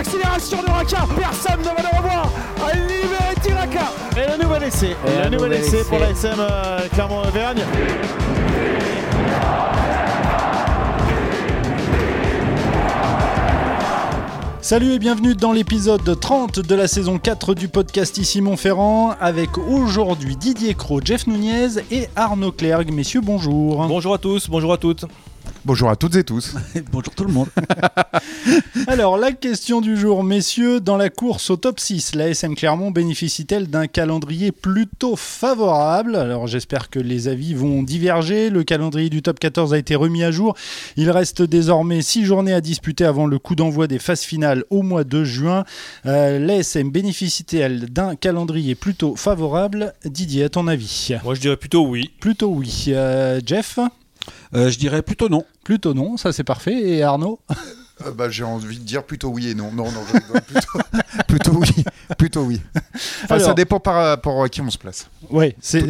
l'accélération de Raka. Personne ne va le revoir. Libéré Raka. Et le nouvel essai. Et le nouvel essai pour la SM euh, Clermont-Auvergne. Salut et bienvenue dans l'épisode 30 de la saison 4 du podcast Ici Montferrand avec aujourd'hui Didier Cro, Jeff Nunez et Arnaud Clergue. Messieurs, bonjour. Bonjour à tous, bonjour à toutes. Bonjour à toutes et tous. Bonjour tout le monde. Alors, la question du jour, messieurs, dans la course au top 6, la SM Clermont bénéficie-t-elle d'un calendrier plutôt favorable? Alors, j'espère que les avis vont diverger. Le calendrier du top 14 a été remis à jour. Il reste désormais 6 journées à disputer avant le coup d'envoi des phases finales au mois de juin. Euh, la SM bénéficie-t-elle d'un calendrier plutôt favorable? Didier, à ton avis? Moi, je dirais plutôt oui. Plutôt oui. Euh, Jeff? Euh, je dirais plutôt non. Plutôt non, ça c'est parfait. Et Arnaud? Euh, bah, J'ai envie de dire plutôt oui et non. Non, non, je plutôt, plutôt oui. Plutôt oui. Enfin, Alors- ça dépend par à qui on se place. Oui, c'est.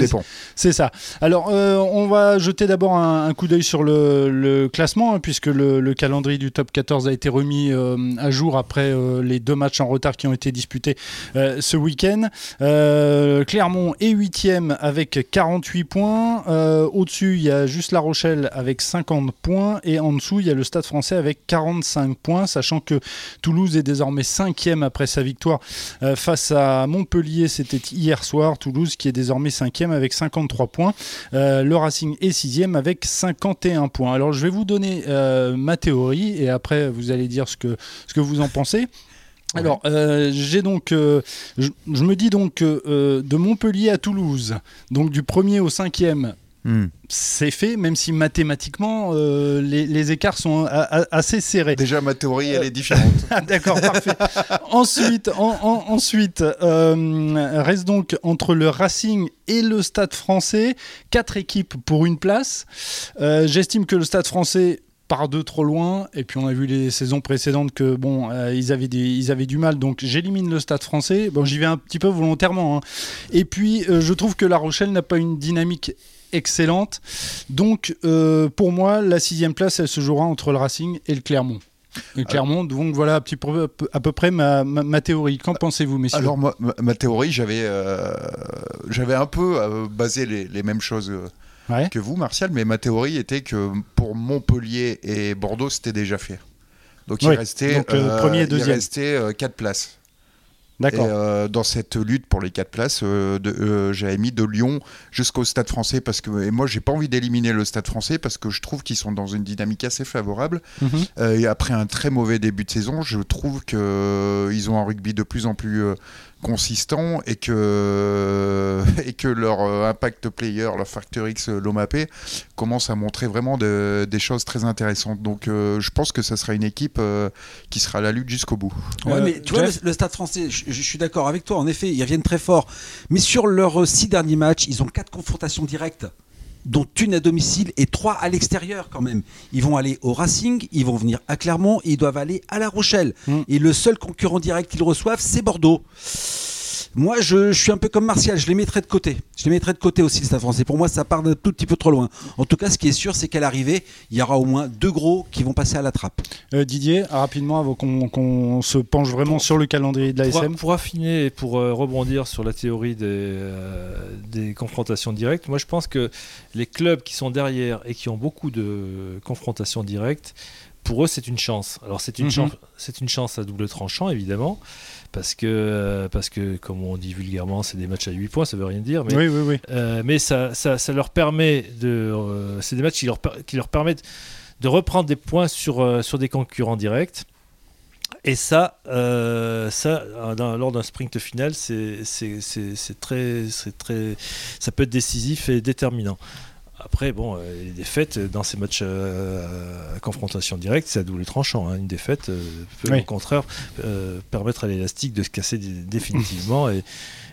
C'est ça. Alors, euh, on va jeter d'abord un, un coup d'œil sur le, le classement, hein, puisque le, le calendrier du top 14 a été remis euh, à jour après les deux matchs en retard qui ont été disputés ce week-end. Clermont est 8e avec 48 points. Au-dessus, il y a juste La Rochelle avec 50 points. Et en dessous, il y a le Stade français avec 45 points, sachant que Toulouse est désormais cinquième après sa victoire euh, face à Montpellier. C'était hier soir. Toulouse qui est désormais cinquième avec 53 points. Euh, le Racing est 6e avec 51 points. Alors je vais vous donner euh, ma théorie et après vous allez dire ce que, vous en pensez. Alors, j'ai donc, je, me dis donc de Montpellier à Toulouse, donc du premier au cinquième. Hmm. C'est fait, même si mathématiquement euh, les, écarts sont assez serrés. Déjà, ma théorie, elle euh, est différente. Ah, d'accord, parfait. ensuite, euh, reste donc entre le Racing et le Stade français, quatre équipes pour une place. J'estime que le Stade français par deux trop loin. Et puis on a vu les saisons précédentes que bon, ils, avaient ils avaient du mal. Donc j'élimine le Stade Français. Bon, j'y vais un petit peu volontairement. Hein. Et puis je trouve que La Rochelle n'a pas une dynamique excellente donc euh, pour moi la sixième place elle se jouera entre le Racing et le Clermont et Clermont, donc voilà un petit peu, à peu près ma, ma- ma théorie. Qu'en pensez-vous, messieurs Alors, ma, ma théorie, j'avais euh, j'avais un peu euh, basé les, les mêmes choses Ouais. que vous, Martial, mais ma théorie était que pour Montpellier et Bordeaux, c'était déjà fait. Donc, il restait, donc, premier et il restait euh, quatre places. Et D'accord. euh, dans cette lutte pour les quatre places, euh, euh, j'avais mis de Lyon jusqu'au Stade français parce que et moi j'ai pas envie d'éliminer le Stade français parce que je trouve qu'ils sont dans une dynamique assez favorable. Mhm. Euh, et après un très mauvais début de saison, je trouve que euh, ils ont un rugby de plus en plus euh, consistant et que et que leur euh, impact player, leur factor X euh, Lomapé commence à montrer vraiment de- des choses très intéressantes. Donc euh, je pense que ça sera une équipe euh, qui sera à la lutte jusqu'au bout. Ouais, Euh, mais tu vois, le, Stade français, je, je suis d'accord avec toi. En effet, ils reviennent très fort. Mais sur leurs six derniers matchs, ils ont quatre confrontations directes, dont une à domicile et trois à l'extérieur quand même. Ils vont aller au Racing, ils vont venir à Clermont et ils doivent aller à La Rochelle. Mm. Et le seul concurrent direct qu'ils reçoivent, c'est Bordeaux. Moi, je, je suis un peu comme Martial, je les mettrais de côté. Je les mettrais de côté aussi, le Stade français. Pour moi, ça part d'un tout petit peu trop loin. En tout cas, ce qui est sûr, c'est qu'à l'arrivée, il y aura au moins deux gros qui vont passer à la trappe. Euh, Didier, rapidement, avant qu'on se penche vraiment sur le calendrier de Pour, l'ASM. pour affiner et pour euh, rebondir sur la théorie des, euh, des confrontations directes, moi je pense que les clubs qui sont derrière et qui ont beaucoup de confrontations directes, pour eux c'est une chance. Alors c'est une, Mhm. chance, c'est une chance à double tranchant évidemment, parce que, euh, parce que comme on dit vulgairement, c'est des matchs à 8 points, ça veut rien dire, mais Oui, oui, oui. Euh, mais ça, ça, ça leur permet de. euh, c'est des matchs qui leur, per- qui leur permettent de reprendre des points sur, euh, sur des concurrents directs. Et ça, ça dans- lors d'un sprint final, c'est très, très, ça peut être décisif et déterminant. Après, bon, euh, les défaites dans ces matchs euh, à confrontation directe, c'est à double tranchant. hein. Une défaite euh, peut Oui. au contraire euh, permettre à l'élastique de se casser dé- définitivement et,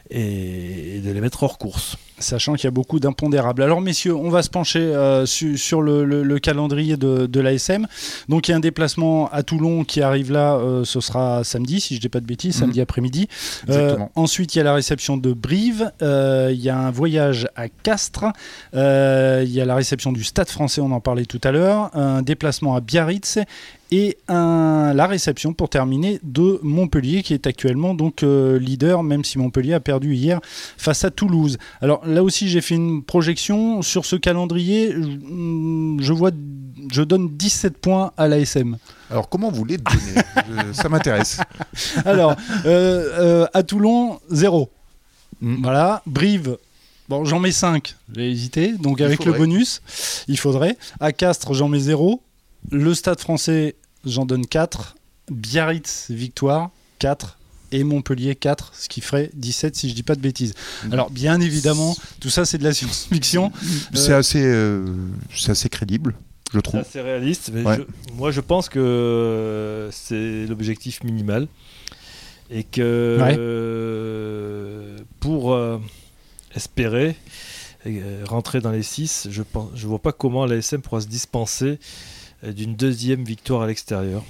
et- et de les mettre hors course. Sachant qu'il y a beaucoup d'impondérables. Alors, messieurs, on va se pencher euh, su- sur le, le- le calendrier de, de l'ASM. Donc, il y a un déplacement à Toulon qui arrive là, euh, ce sera samedi, si je ne dis pas de bêtises, Mhm. samedi après-midi. Euh, ensuite, il y a la réception de Brive. Il y a un voyage à Castres. Il y a la réception du Stade français, on en parlait tout à l'heure. Un déplacement à Biarritz. Et un, la réception pour terminer de Montpellier qui est actuellement donc euh, leader même si Montpellier a perdu hier face à Toulouse. Alors là aussi j'ai fait une projection sur ce calendrier je, je vois je donne 17 points à l'ASM. Alors comment vous les donner Je- Ça m'intéresse. Alors euh, euh, à Toulon 0. Mm. Voilà, Brive Bon, j'en mets 5, j'ai hésité. Donc Il avec le bonus, il faudrait. À Castres, j'en mets 0. Le Stade français, j'en donne 4. Biarritz, victoire, 4. Et Montpellier, 4, ce qui ferait 17 si je dis pas de bêtises. Mm. Alors, bien évidemment, tout ça c'est de la science-fiction. C'est assez, euh, c'est assez crédible, je C'est trouve. assez réaliste. mais Ouais. je- moi, je pense que euh, c'est l'objectif minimal. Et que Ouais. euh, pour euh, espérer euh, rentrer dans les 6, je ne je vois pas comment l'ASM pourra se dispenser euh, d'une deuxième victoire à l'extérieur.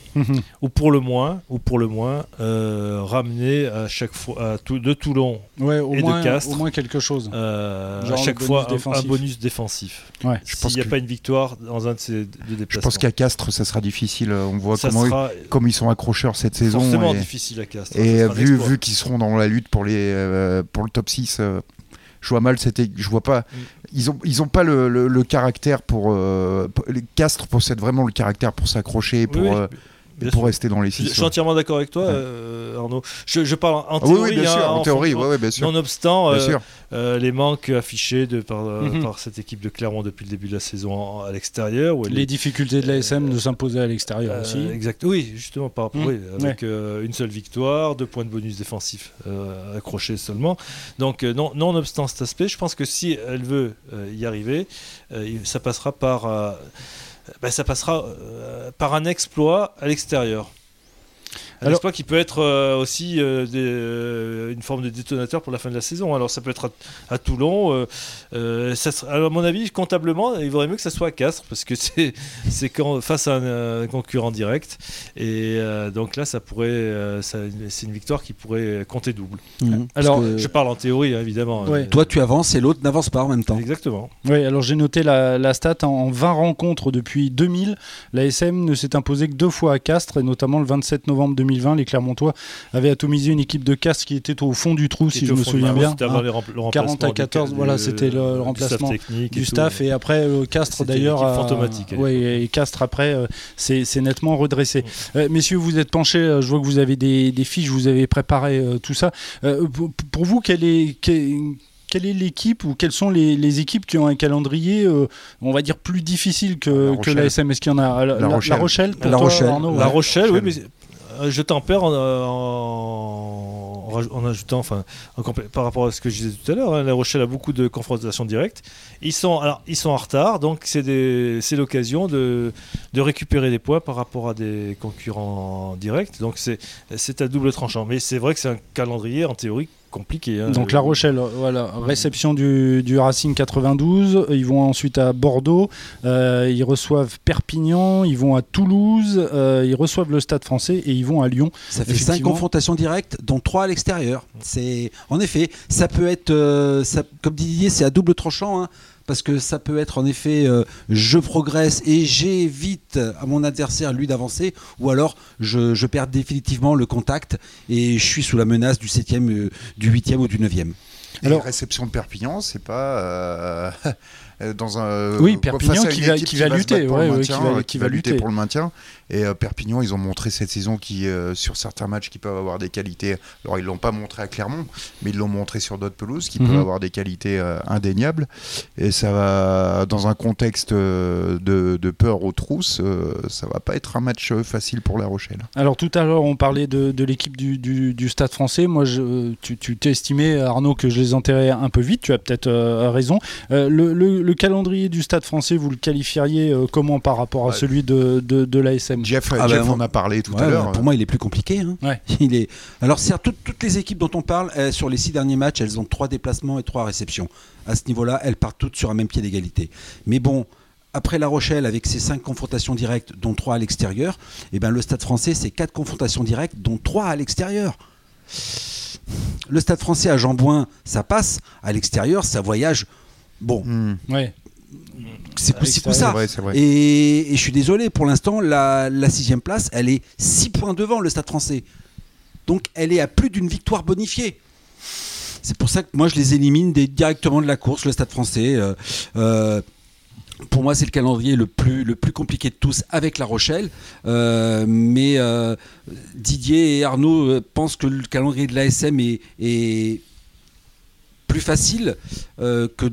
Ou pour le moins, ou pour le moins euh, ramener à chaque fois à tout, de Toulon ouais, au Et de Castres. au moins quelque chose. euh, Genre à chaque bonus fois un- bonus défensif. Ouais. Je S'il n'y a que- pas une victoire dans un de ces deux Je déplacements. pense qu'à Castres, ça sera difficile. On voit ça comment sera comme ils sont accrocheurs cette saison. forcément et- difficile à Castres. Et sera un vu, vu qu'ils seront dans la lutte pour, les, euh, pour le top 6, euh, je vois mal, c'était, je vois pas. Ils ont, ils ont pas le, le- le caractère pour. euh, les Castres possèdent vraiment le caractère pour s'accrocher, pour, Oui, oui, euh, bien pour sûr. rester dans les Je, 6. je suis entièrement d'accord avec toi, Ouais. euh, Arnaud. Je, je parle en Ah oui, théorie. oui, bien hein, sûr, en théorie, ouais, ouais, bien sûr. Nonobstant Bien euh, sûr. euh, les manques affichés de, par, Mhm. par cette équipe de Clermont depuis le début de la saison en- à l'extérieur. Les est- difficultés de l'ASM de s'imposer à l'extérieur Euh, aussi. exact. Oui, justement, par rapport, Mhm. oui, avec euh, une seule victoire, deux points de bonus défensif euh, accrochés seulement. Donc, euh, non, nonobstant cet aspect, je pense que si elle veut euh, y arriver, euh, ça passera par, ben, ça passera euh, par un exploit à l'extérieur. Un Alors- exploit qui peut être euh, aussi euh, des- euh, une forme de détonateur pour la fin de la saison. Alors ça peut être à, à Toulon. euh, euh, ça sera- alors, à mon avis, comptablement, il vaudrait mieux que ça soit à Castres parce que c'est face à un, concurrent direct. Et euh, donc là, ça pourrait, euh, c'est une victoire qui pourrait compter double. Mhm. Alors, que Je parle en théorie, hein, évidemment. Ouais. Euh, toi, tu avances et l'autre n'avance pas en même temps. Exactement. Oui, alors j'ai noté la, la stat en, en 20 rencontres depuis 2000. L'ASM ne s'est imposé que deux fois à Castres, et notamment le 27 novembre 2020, les Clermontois avaient atomisé une équipe de Castres qui était au fond du trou, si je me souviens du- bien. c'était avant hein, les rempl- le 40 remplacement à 14, du- voilà, du- c'était le du remplacement staff technique et du tout. staff et après euh, Castres d'ailleurs a- fantomatique, ouais, et Castres après euh, c'est nettement redressé Euh, messieurs vous êtes penchés euh, je vois que vous avez des, des fiches vous avez préparé euh, tout ça Euh, pour, pour vous quelle est quelle, quelle est l'équipe ou quelles sont les, les équipes qui ont un calendrier, euh, on va dire, plus difficile que, La que Rochelle. l'ASM Est-ce qu'il y en a? La, La Rochelle. Rochelle pour La toi, Rochelle. Arnaud, La ouais. Rochelle, oui, mais euh, je tempère en, euh, en, en en ajoutant, enfin, par rapport à ce que je disais tout à l'heure, hein, La Rochelle a beaucoup de confrontations directes. Ils sont, alors, ils sont en retard, donc c'est l'occasion de, de récupérer des points par rapport à des concurrents directs. Donc c'est à double tranchant. Mais c'est vrai que c'est un calendrier en théorie compliqué. hein. Donc La Rochelle, voilà, réception du, du Racing 92. Ils vont ensuite à Bordeaux. euh, ils reçoivent Perpignan. Ils vont à Toulouse. euh, ils reçoivent le Stade Français et ils vont à Lyon. Ça fait cinq confrontations directes, dont trois à l'extérieur. C'est en effet, ça peut être, euh, ça- comme dit Didier, c'est à double tranchant. hein, parce que ça peut être en effet, euh, je progresse et j'évite à mon adversaire lui d'avancer, ou alors je, je perds définitivement le contact et je suis sous la menace du 7e, euh, du 8e ou du 9e. Alors- Alors, réception de Perpignan, c'est pas euh, dans un. Oui, euh, Perpignan face à qui va- qui va lutter, qui va- euh, lutter pour le maintien. Et euh, Perpignan, ils ont montré cette saison qui, euh, sur certains matchs, qui peuvent avoir des qualités. Alors, ils l'ont pas montré à Clermont, mais ils l'ont montré sur d'autres pelouses qui Mhm. peuvent avoir des qualités euh, indéniables. Et ça va, dans un contexte euh, de, de peur aux trousses, euh, ça va pas être un match euh, facile pour La Rochelle. Alors tout à l'heure, on parlait de, de l'équipe du, du- du Stade français. Moi, je, tu t'es estimé, Arnaud, que je les enterrais un peu vite. Tu as peut-être euh, raison. Euh, le, le- le calendrier du Stade français, vous le qualifieriez euh, comment par rapport à Ouais. celui de, de, de l'ASM Jeff, Ah Jeff ben, en a parlé tout Ouais, à l'heure. pour moi, il est plus compliqué. hein. Ouais. Il est... Alors, c'est toutes, toutes les équipes dont on parle, euh, sur les six derniers matchs, elles ont trois déplacements et trois réceptions. À ce niveau-là, elles partent toutes sur un même pied d'égalité. Mais bon, après La Rochelle, avec ses cinq confrontations directes, dont trois à l'extérieur, eh ben, le Stade français, c'est quatre confrontations directes, dont trois à l'extérieur. Le Stade français à Jambouin, ça passe. À l'extérieur, ça voyage. Bon, Hmm. Ouais. c'est coup ci coup C'est ça. vrai, c'est vrai. Et, et je suis désolé, pour l'instant, la, la sixième place, elle est 6 points devant le Stade français. Donc elle est à plus d'une victoire bonifiée. C'est pour ça que moi je les élimine des- directement de la course, le Stade français. Euh, euh, pour moi, c'est le calendrier le plus, le plus compliqué de tous avec La Rochelle. Euh, mais euh, Didier et Arnaud pensent que le calendrier de l'ASM est, est plus facile euh, que.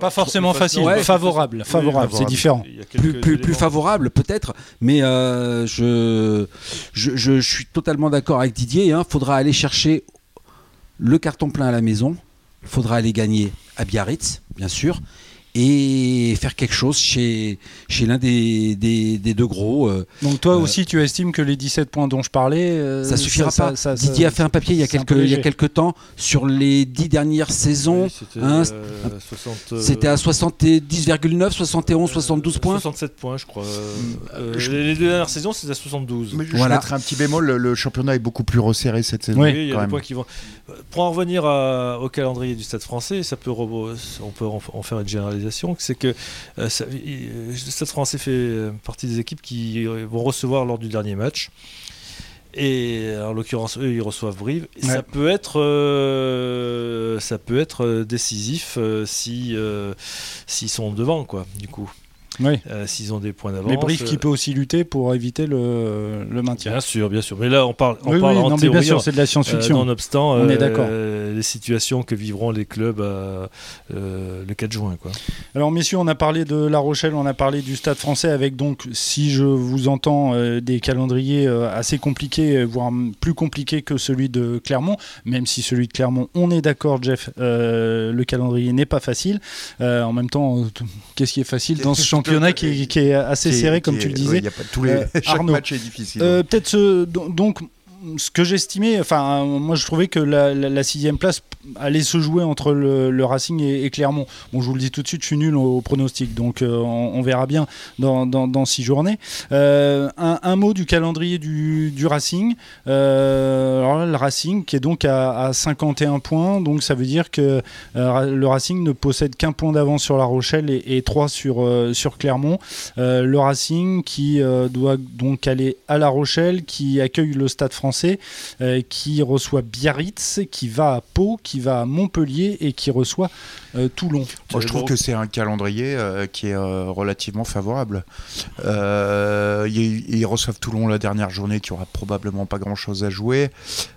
Pas forcément facile, Ouais, favorable, c'est différent. Plus, plus, plus éléments. favorable peut-être, mais euh, je, je, je suis totalement d'accord avec Didier. Il faudra aller chercher le carton plein à la maison, il faudra aller gagner à Biarritz, bien sûr, et faire quelque chose chez, chez l'un des, des, des deux gros. euh, Donc toi Euh, aussi, tu estimes que les 17 points dont je parlais, euh, ça suffira ça- pas. ça- ça- Didier a fait un papier il y a quelques, il y a quelques temps sur les dix dernières saisons. Oui, c'était, hein, 60, C'était à 70,9, 71, 72 points. 67 points, je crois. Euh, je- les, les deux dernières saisons, c'était à 72. Mais je Voilà. mettrai un petit bémol, le, le championnat est beaucoup plus resserré cette saison. Oui, il y a des points qui vont. Pour en revenir à- au calendrier du Stade français, ça peut on peut en en faire une généralisation. C'est que euh, ça- il- Stade français fait euh, partie des équipes qui euh, vont recevoir lors du dernier match. Et en l'occurrence, eux, ils reçoivent Brive. Ouais. Ça peut être, euh, ça peut être euh, décisif euh, si euh, s'ils sont devant, quoi. Du coup, Oui. Euh, s'ils ont des points d'avance. Mais Brief qui euh, peut aussi lutter pour éviter le, le maintien. Bien sûr, bien sûr. Mais là, on parle, on oui, parle oui, en non, théorie. sûr, c'est de la Euh, science-fiction. nonobstant On est euh, d'accord. les situations que vivront les clubs euh, euh, le 4 juin. Quoi. Alors messieurs, on a parlé de La Rochelle, on a parlé du Stade français avec donc, si je vous entends, euh, des calendriers euh, assez compliqués, euh, voire plus compliqués que celui de Clermont, même si celui de Clermont, on est d'accord Jeff, euh, le calendrier n'est pas facile. Euh, en même temps, euh, qu'est-ce qui est facile dans ce championnat qui est, qui est assez Qui serré, qui comme tu le ouais, disais il y a pas- tous les, Euh, chaque Arnaud. match est difficile. Euh, Peut-être donc ce que j'estimais, enfin moi je trouvais que la, sixième place allait se jouer entre le, Racing et, Clermont. Bon, je vous le dis tout de suite, je suis nul au, pronostic, donc euh, on, verra bien dans, six journées. Euh, un, mot du calendrier du, Racing. Euh, alors là, le Racing qui est donc à, à 51 points, donc ça veut dire que le Racing ne possède qu'un point d'avance sur La Rochelle et, et trois sur, sur Clermont. Le Racing qui doit donc aller à La Rochelle, qui accueille le Stade français, euh, qui reçoit Biarritz, qui va à Pau, qui va à Montpellier et qui reçoit euh, Toulon. Je trouve que c'est un calendrier euh, qui est relativement favorable. Ils, reçoivent Toulon la dernière journée, qui aura probablement pas grand-chose à jouer.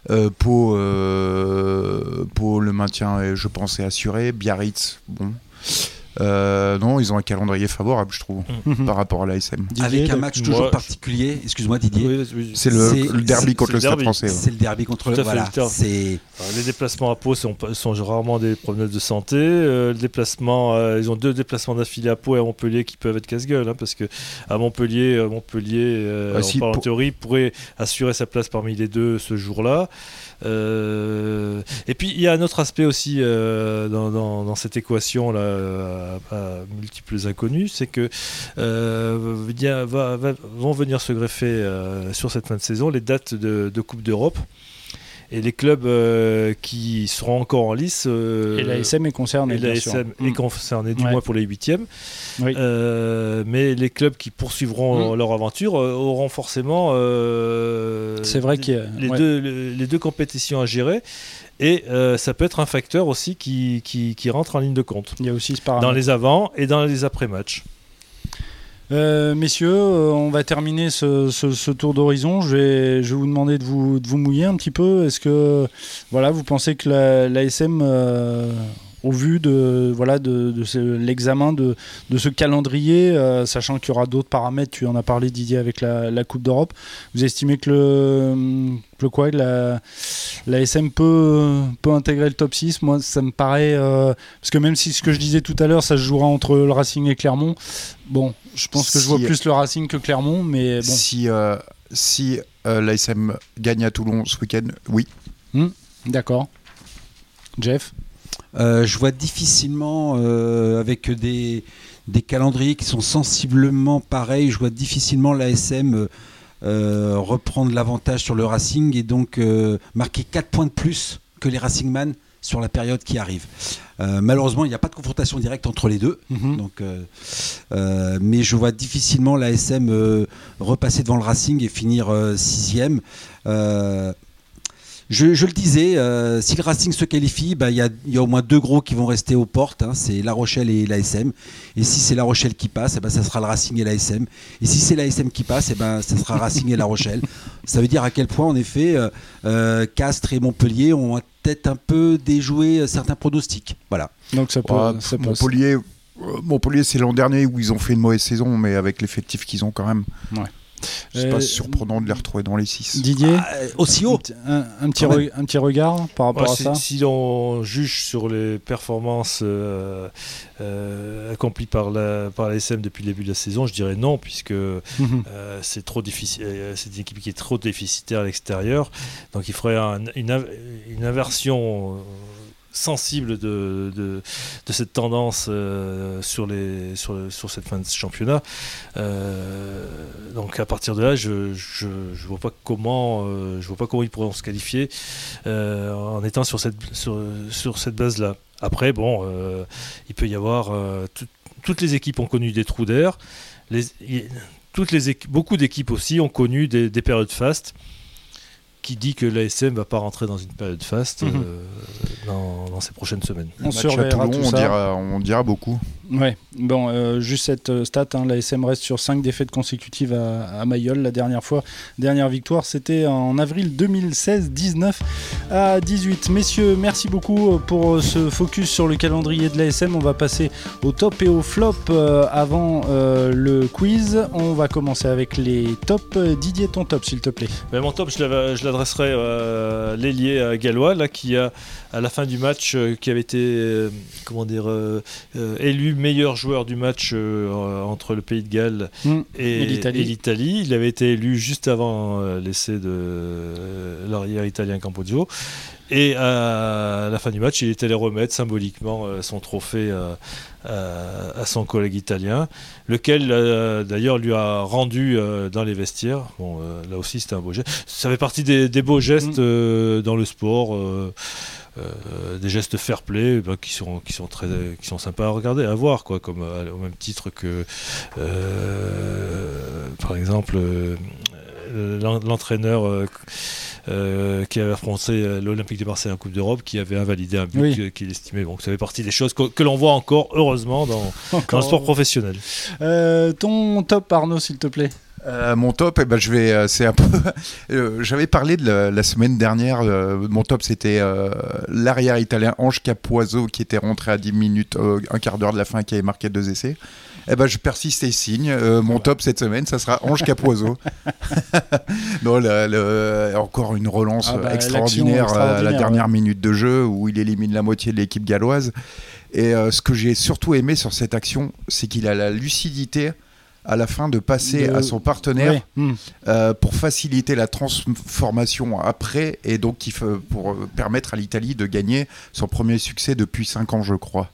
Pau, Pau, le maintien, je pense, est assuré. Biarritz, bon. Euh, non, ils ont un calendrier favorable, je trouve, par rapport à l'ASM. Didier, avec un match toujours particulier. Excuse-moi Didier. Oui, oui, C'est le, C'est- le derby c'est- contre c'est le le Stade derby. français. C'est le derby contre Tout le. Voilà. C'est Les déplacements à Pau sont, rarement des problèmes de santé. Euh, le déplacement, euh, ils ont deux déplacements d'affilée à Pau et à Montpellier qui peuvent être casse-gueule, hein, parce que à Montpellier, Montpellier, euh, Ah, on parle en théorie, pourrait assurer sa place parmi les deux ce jour-là. Euh, et puis il y a un autre aspect aussi euh, dans, dans- dans cette équation là à, multiples inconnus, c'est que euh, vont venir se greffer euh, sur cette fin de saison les dates de Coupe d'Europe. Et les clubs euh, qui seront encore en lice. euh, Et la SM est concernée. et la bien sûr. SM est Mm. concernée du Ouais. moins pour les huitièmes. Oui. Euh, mais les clubs qui poursuivront Mm. leur aventure euh, auront forcément C'est vrai qu'il y a- les, ouais. deux, les, les deux compétitions à gérer. Et euh, ça peut être un facteur aussi qui, qui, qui rentre en ligne de compte. Il y a aussi ce Dans les avant et dans les après-matchs. Euh, messieurs, euh, on va terminer ce, ce- ce tour d'horizon. Je vais, je vais vous demander de vous, de vous mouiller un petit peu. Est-ce que voilà, vous pensez que la, l'ASM, euh, au vu de voilà de, l'examen de, de ce calendrier, euh, sachant qu'il y aura d'autres paramètres, tu en as parlé Didier avec la, la Coupe d'Europe, vous estimez que le, que le quoi, la, la SM peut, peut intégrer le top 6 Moi, ça me paraît euh, parce que même si ce que je disais tout à l'heure, ça se jouera entre le Racing et Clermont. Bon, je pense que je vois plus le Racing que Clermont, mais bon. Si, euh, si euh, l'ASM gagne à Toulon ce week-end, oui. D'accord. Jeff? Je vois difficilement, euh, avec des, des calendriers qui sont sensiblement pareils, je vois difficilement l'ASM euh, euh, reprendre l'avantage sur le Racing et donc euh, marquer 4 points de plus que les Racingman sur la période qui arrive. Euh, malheureusement, il n'y a pas de confrontation directe entre les deux. Mhm. Donc, euh, euh, mais je vois difficilement l'ASM euh, repasser devant le Racing et finir euh, sixième. Je, je le disais, euh, si le Racing se qualifie, bah, il y, a, il y a au moins deux gros qui vont rester aux portes. hein, c'est La Rochelle et l'ASM. Et si c'est La Rochelle qui passe, eh ben, ça sera le Racing et l'ASM. Et si c'est l'ASM qui passe, eh ben, ça sera Racing et La Rochelle. Ça veut dire à quel point, en effet, euh, euh, Castres et Montpellier ont peut-être un peu déjoué certains pronostics. Voilà. Donc ça peut. Ouais, ça passe. Montpellier, euh, Montpellier c'est l'an dernier où ils ont fait une mauvaise saison, mais avec l'effectif qu'ils ont quand même. C'est Euh, pas surprenant de les retrouver dans les 6. Didier, Ah, euh, aussi haut. un, un petit re- un petit regard par rapport Ouais, à si, ça si on juge sur les performances euh, euh, accomplies par la par la SM depuis le début de la saison, je dirais non, puisque Mhm. euh, c'est trop difficile. euh, C'est une équipe qui est trop déficitaire à l'extérieur, donc il faudrait un- une, av- une inversion. Sensible de, de, de cette tendance euh, sur, les, sur, sur cette fin de championnat. Euh, donc à partir de là, je je, je vois pas comment euh, vois pas comment ils pourront se qualifier en étant sur cette sur, sur cette base là. Après bon, il peut y avoir tout- toutes les équipes ont connu des trous d'air. Toutes les beaucoup d'équipes aussi ont connu des, des périodes fastes. Qui dit que l'ASM va pas rentrer dans une période faste Mhm. euh, dans, dans ces prochaines semaines. On Toulon, tout dira, on dira beaucoup. Ouais, bon, euh, juste cette euh, stat, hein, la SM reste sur 5 défaites consécutives à, Mayol la dernière fois. Dernière victoire, c'était en avril 2016, 19 à 18. Messieurs, merci beaucoup euh, pour ce focus sur le calendrier de la SM. On va passer au top et au flop avant le quiz. On va commencer avec les tops. Didier, ton top, s'il te plaît. Ben, mon top, je l'adresserai à l'ailier gallois, là, qui a, à la fin du match, qui avait été comment dire, élu meilleur joueur du match euh, entre le Pays de Galles Mm. et, Et l'Italie. Il avait été élu juste avant euh, l'essai de euh, l'arrière italien Campozzo. Et à la fin du match, il est allé remettre symboliquement son trophée à, son collègue italien, lequel d'ailleurs lui a rendu dans les vestiaires. Bon, là aussi, c'était un beau geste. Ça fait partie des, des beaux gestes Mm. euh, dans le sport. Euh, des gestes fair play bah, qui sont qui sont très qui sont sympas à regarder à voir quoi comme euh, au même titre que euh, par exemple l'en- l'entraîneur euh, qui avait affronté l'Olympique de Marseille en Coupe d'Europe qui avait invalidé un but Oui. qu'il estimait bon ça fait partie des choses que, que l'on voit encore heureusement dans, dans le sport professionnel Euh, ton top, Arnaud, s'il te plaît. Euh, mon top, eh ben, je vais, euh, c'est un peu. euh, J'avais parlé de la, la semaine dernière. euh, mon top, c'était l'arrière italien Ange Capuoso qui était rentré à 10 minutes, un quart d'heure de la fin, qui avait marqué deux essais. Eh ben, je persiste et signe. Mon top cette semaine, ça sera Ange Capuoso. non, le- le- encore une relance Ah bah, extraordinaire, à la dernière minute de jeu où il élimine la moitié de l'équipe galloise. Et ce que j'ai surtout aimé sur cette action, c'est qu'il a la lucidité à la fin de passer De- à son partenaire Ouais. Mm. euh, pour faciliter la transformation après et donc qui fait- pour euh, permettre à l'Italie de gagner son premier succès depuis 5 ans je crois.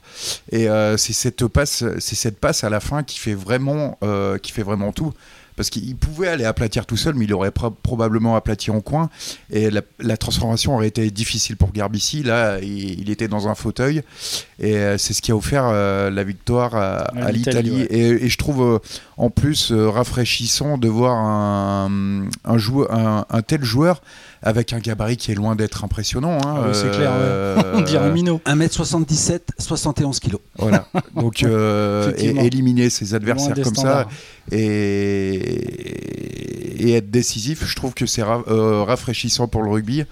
Et euh, c'est cette passe c'est cette passe à la fin qui fait vraiment qui fait vraiment tout parce qu'il pouvait aller aplatir tout seul mais il aurait pro- probablement aplati en coin et la, la transformation aurait été difficile pour Garbici là il, il était dans un fauteuil et euh, c'est ce qui a offert euh, la victoire à, À l'Italie, ouais. et, et je trouve euh, en plus euh, rafraîchissant de voir un, un, joueur, un, un tel joueur avec un gabarit qui est loin d'être impressionnant. hein, Ah oui, c'est clair, ouais. euh, On dirait Minot. 1m77, 71 kilos. Voilà. Donc, euh, éliminer ses adversaires comme ça standards. Et, être décisif, je trouve que c'est euh, rafraîchissant pour le rugby.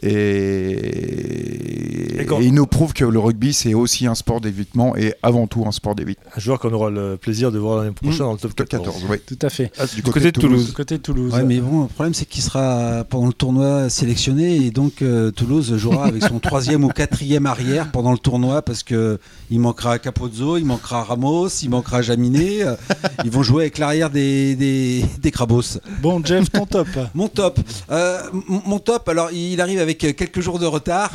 Et, Et quand- et il nous prouve que le rugby, c'est aussi un sport d'évitement et avant tout un sport d'évitement. un joueur qu'on aura le plaisir de voir l'année prochaine dans le top Top 14, 14, oui. Tout à fait. Ah, du, côté, de Toulouse, Du côté de Toulouse. Ouais, mais bon, le problème c'est qu'il sera pendant le tournoi sélectionné et donc euh, Toulouse jouera avec son troisième ou quatrième arrière pendant le tournoi parce que il manquera Capozzo, il manquera Ramos, il manquera Jaminet. euh, ils vont jouer avec l'arrière des, des, des Crabos. Bon, Jeff, ton top. Mon top, euh, mon top. Alors, il arrive avec avec euh, quelques jours de retard,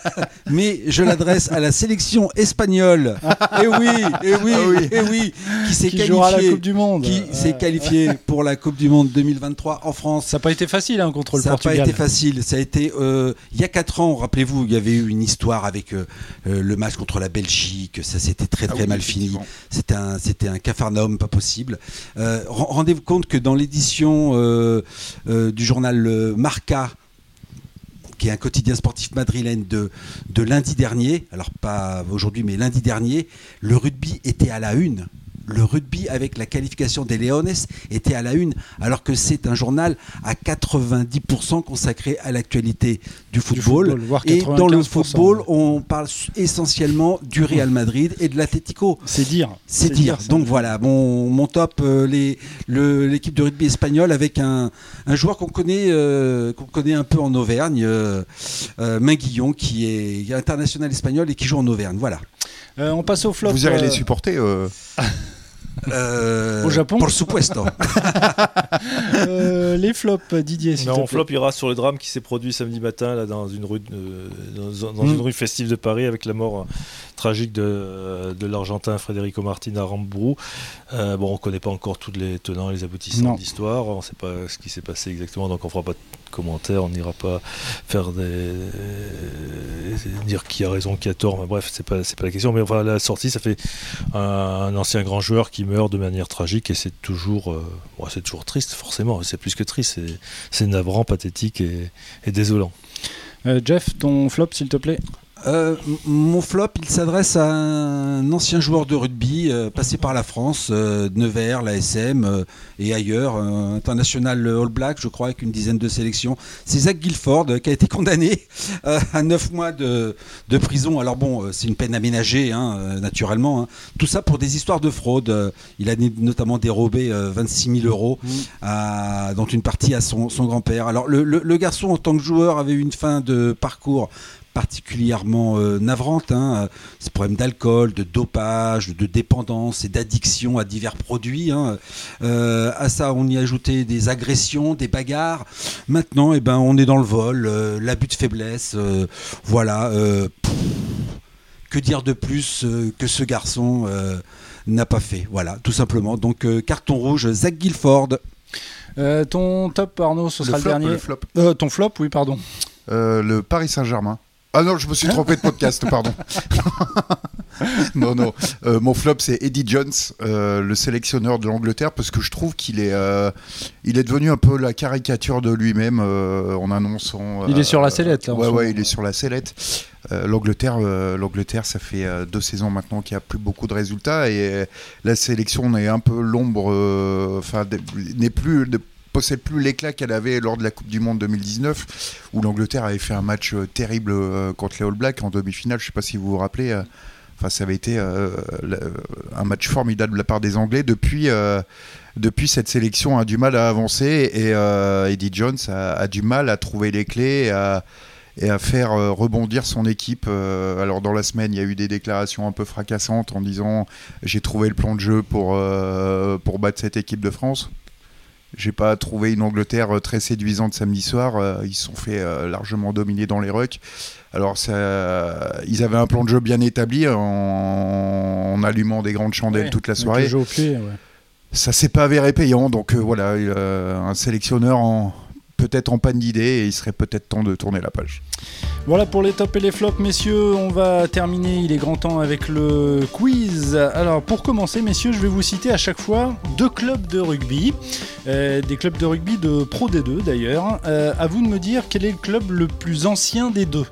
mais je l'adresse à la sélection espagnole. Et oui, et oui, et oui, qui s'est Qui jouera la qualifiée, Coupe du Monde. qui s'est Euh, qualifié pour la Coupe du Monde 2023 en France. Ça n'a pas été facile hein, contre le Ça n'a pas Portugal. été facile. Ça a été euh, il y a 4 ans. Rappelez-vous, il y avait eu une histoire avec euh, le match contre la Belgique. Ça s'était très Ah très oui, mal fini. C'était un c'était un cafarnaum pas possible. Euh, ren- Rendez-vous compte que dans l'édition du journal Marca qui est un quotidien sportif madrilène de, de lundi dernier, alors pas aujourd'hui mais lundi dernier, le rugby était à la une. Le rugby avec la qualification des Leones était à la une, alors que c'est un journal à 90% consacré à l'actualité du football. football, voire et dans le 95%, football, on parle essentiellement du Real Madrid et de l'Atlético. C'est dire. C'est dire. Donc voilà, mon, mon top, euh, l'équipe de rugby espagnole avec un, un joueur qu'on connaît, euh, qu'on connaît un peu en Auvergne, euh, euh, Minguillon, qui est international espagnol et qui joue en Auvergne. Voilà. Euh, on passe au flop. Vous irez euh, les supporter euh, Euh, Au Japon Por supuesto. euh, les flops, Didier. Non, plaît. flop ira sur le drame qui s'est produit samedi matin là, dans, une rue, de- dans, dans Mm. une rue festive de Paris avec la mort euh, tragique de, de l'Argentin Federico Martin à. Euh, bon, on ne connaît pas encore tous les tenants et les aboutissants Non. de l'histoire. On ne sait pas ce qui s'est passé exactement, donc on ne fera pas de commentaires. On n'ira pas faire des dire qui a raison, qui a tort. Mais bref, c'est pas pas la question. Mais enfin, la sortie, ça fait un, ancien grand joueur qui meurt de manière tragique et c'est toujours euh, c'est toujours triste forcément. C'est plus que triste. C'est navrant, pathétique et, et désolant. Euh, Jeff, ton flop, s'il te plaît? Euh, mon flop, il s'adresse à un ancien joueur de rugby euh, passé par la France, euh, Nevers, l'ASM euh, et ailleurs, international All Black, je crois, avec une dizaine de sélections. C'est Zach Guilford qui a été condamné à 9 mois de, de prison. Alors bon, c'est une peine aménagée, hein, naturellement. hein. Tout ça pour des histoires de fraude. Il a notamment dérobé euh, 26 000 euros, à- dont une partie à son, son grand-père. Alors le, le- le garçon, en tant que joueur, avait eu une fin de parcours particulièrement euh, navrante. Hein, euh, ces problèmes d'alcool, de dopage, de dépendance et d'addiction à divers produits. hein. Euh, à ça, on y a ajouté des agressions, des bagarres. Maintenant, eh ben, on est dans le vol, euh, l'abus de faiblesse. euh, voilà. euh, pff, que dire de plus euh, que ce garçon euh, n'a pas fait Voilà, tout simplement. Donc, euh, carton rouge, Zach Guilford. Euh, ton top, Arnaud, ce le sera le, dernier. le flop. Euh, ton flop, oui, pardon. Euh, le Paris Saint-Germain. Ah non, je me suis trompé de podcast, pardon. non, non. Euh, mon flop, c'est Eddie Jones, euh, le sélectionneur de l'Angleterre, parce que je trouve qu'il est, euh, il est devenu un peu la caricature de lui-même en annonçant. Il est sur la sellette, là, Ouais, ouais, il est sur la sellette. L'Angleterre, l'Angleterre, ça fait deux saisons maintenant qu'il n'y a plus beaucoup de résultats et la sélection est un peu l'ombre, enfin, n'est plus. ne possède plus l'éclat qu'elle avait lors de la Coupe du Monde 2019 où l'Angleterre avait fait un match euh, terrible euh, contre les All Blacks en demi-finale. Je ne sais pas si vous vous rappelez. euh, Enfin, ça avait été un match formidable de la part des Anglais. Depuis, depuis cette sélection a du mal à avancer et Eddie Jones a, du mal à trouver les clés et à, et à faire rebondir son équipe. Alors dans la semaine, il y a eu des déclarations un peu fracassantes en disant j'ai trouvé le plan de jeu pour, pour battre cette équipe de France. J'ai pas trouvé une Angleterre euh, très séduisante samedi soir. Euh, ils se sont fait euh, largement dominer dans les rucks. Alors, ça, ils avaient un plan de jeu bien établi en, en allumant des grandes chandelles Ouais, toute la soirée. pied, ouais. Ça s'est pas avéré payant. Donc euh, voilà, euh, un sélectionneur en peut-être en panne d'idées et il serait peut-être temps de tourner la page. Voilà pour les tops et les flops, messieurs. On va terminer, il est grand temps avec le quiz. Alors, pour commencer, messieurs, je vais vous citer à chaque fois deux clubs de rugby. Euh, des clubs de rugby de Pro D2 d'ailleurs. Euh, à vous de me dire quel est le club le plus ancien des deux.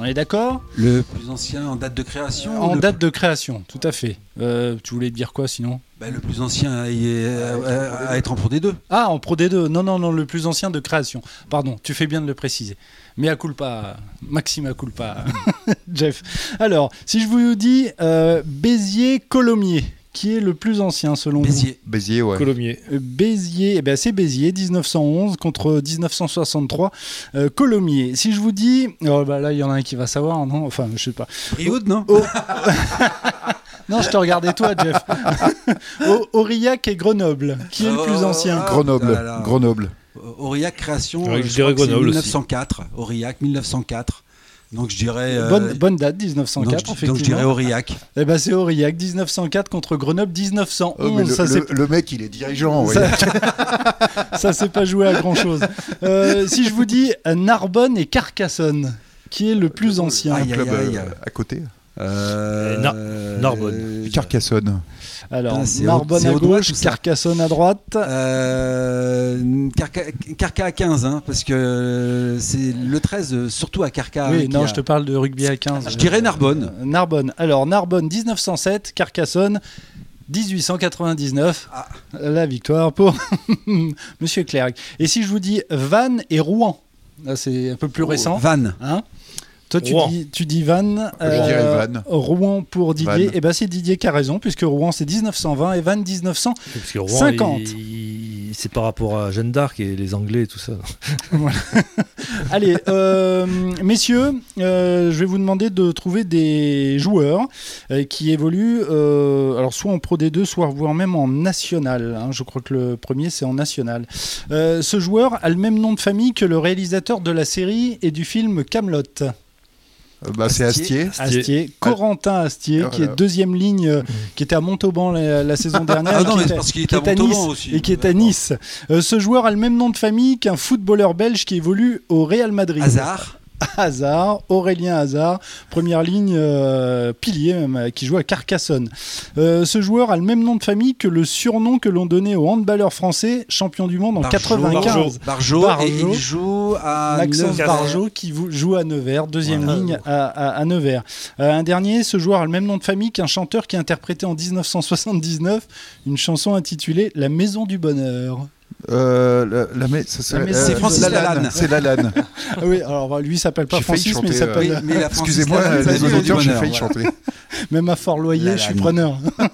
On est d'accord? Le plus ancien en date de création En le date de création, tout à fait. Euh, tu voulais dire quoi sinon? Bah, le plus ancien à, y- à- à- à être en Pro D2. Ah, en Pro D2. Non, non, non, le plus ancien de création. Pardon, tu fais bien de le préciser. Mais à culpa, Maxime à culpa, Jeff. Alors, si je vous dis euh, Béziers-Colomiers, qui est le plus ancien selon Béziers. Béziers, ouais. Colomiers. vous Euh, Béziers, eh ben, c'est Béziers, 1911 contre 1963. Euh, Colomiers. Si je vous dis, oh, bah là, il y en a un qui va savoir, non? Enfin, je sais pas. Brioude, non? Non, je te regardais toi, Jeff. Au- Aurillac et Grenoble, qui est le Oh, plus ancien? ah, Grenoble, là là. Grenoble. Aurillac création. Ouais, euh, je je dirais Grenoble aussi. 1904. Aurillac 1904. Donc je dirais. euh, bonne, bonne date, 1904, donc, je- effectivement. donc je dirais Aurillac. Eh ben, c'est Aurillac, 1904 contre Grenoble, 1911. Oh, mais le, ça, c'est le- le mec, il est dirigeant. Ça- ça s'est pas joué à grand chose. si je vous dis euh, Narbonne et Carcassonne, qui est le plus ancien Aïe, aïe, Club euh, aïe. à côté. Euh, Nar- Narbonne. euh, Carcassonne. Alors, Ah, Narbonne à gauche. Carcassonne à droite. Euh, Carca, Carca à 15, hein, parce que c'est le 13, euh, surtout à Carca. oui, non, a- je te parle de rugby à 15. Je dirais Narbonne. Euh, Narbonne. Alors, Narbonne 1907, Carcassonne 1899. Ah. La victoire pour Monsieur Clerc. Et si je vous dis Vannes et Rouen Là, c'est un peu plus récent. Vannes. Hein Toi, tu Rouen. dis, tu dis Vannes. Je dirais Vannes. Rouen pour Didier. Et ben c'est Didier qui a raison, puisque Rouen c'est 1920 et Vannes 1900. Parce que Rouen, 50. il- il- c'est par rapport à Jeanne d'Arc et les Anglais et tout ça. Allez, euh, messieurs, euh, je vais vous demander de trouver des joueurs euh, qui évoluent, euh, alors soit en Pro D2, soit voire même en national. hein. je crois que le premier c'est en national. Euh, ce joueur a le même nom de famille que le réalisateur de la série et du film Camelot. Euh, bah, c'est Astier. Astier, Corentin Astier, Ah, qui est deuxième ligne, euh, qui était à Montauban la, la saison dernière. Ah et non, qui mais était- c'est parce qu'il était à est à Montauban Nice aussi. et qui est à Nice. Euh, ce joueur a le même nom de famille qu'un footballeur belge qui évolue au Real Madrid. Hazard. Hazard, Aurélien Hazard, première ligne euh, pilier même, euh, qui joue à Carcassonne. Euh, ce joueur a le même nom de famille que le surnom que l'on donnait au handballeur français, champion du monde en Barjot, 95. Barjot, Barjot. et il joue à Maxence Nevers. Barjot qui joue à Nevers, deuxième Voilà. ligne à, à- à Nevers. Euh, un dernier, ce joueur a le même nom de famille qu'un chanteur qui interprétait en 1979 une chanson intitulée La Maison du Bonheur. Euh, la, la ça serait- c'est Francis Lalanne. C'est Lalanne. Ah oui, alors lui il s'appelle pas Francis, mais il s'appelle Oui, Francis Excusez-moi, les auditeurs, j'ai failli chanter. Même à Fort-Loyer, je suis preneur.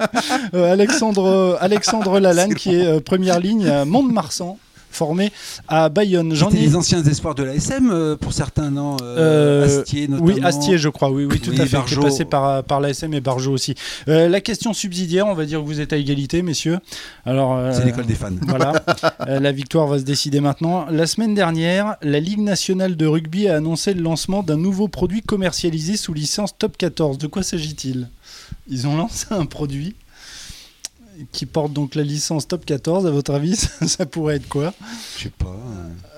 Euh, Alexandre, euh, Alexandre Lalanne, qui est euh, première ligne à Mont-de-Marsan, formé à Bayonne. J'en ai. les anciens espoirs de l'ASM euh, pour certains, non euh, Euh, Astier notamment. Oui, Astier, je crois. Oui, oui, tout Oui, à fait. Barjot. passé par, par l'ASM et Barjot aussi. Euh, la question subsidiaire, on va dire que vous êtes à égalité, messieurs. Alors, euh, C'est l'école des fans. Voilà, la victoire va se décider maintenant. La semaine dernière, la Ligue nationale de rugby a annoncé le lancement d'un nouveau produit commercialisé sous licence Top 14. De quoi s'agit-il? Ils ont lancé un produit qui porte donc la licence Top 14. À votre avis, ça, ça pourrait être quoi? Je sais pas.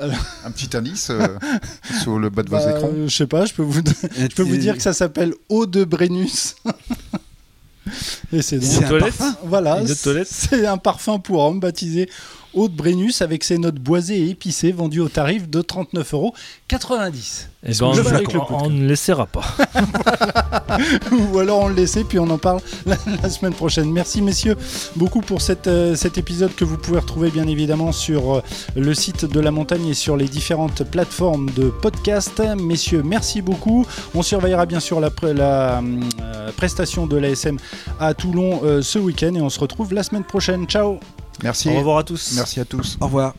euh. Un petit indice euh, sur le bas de vos Bah, écrans? Je sais pas, je peux vous, je peux vous dire que ça s'appelle Eau de Brennus. Et c'est donc C'est un toilette parfum. Voilà, c'est un parfum pour homme baptisé Eau de Brennus avec ses notes boisées et épicées vendu au tarif de 39,90 euros. Eh Est-ce ben, je avec le on- ne laissera pas. Ou alors on le laissait puis on en parle la, la semaine prochaine. Merci messieurs beaucoup pour cette, euh, cet épisode que vous pouvez retrouver bien évidemment sur euh, le site de la montagne et sur les différentes plateformes de podcast. Messieurs, merci beaucoup. On surveillera bien sûr la, euh, prestation de l'ASM à Toulon ce week-end et on se retrouve la semaine prochaine. Ciao Merci. Au revoir à tous. Merci à tous. Au revoir.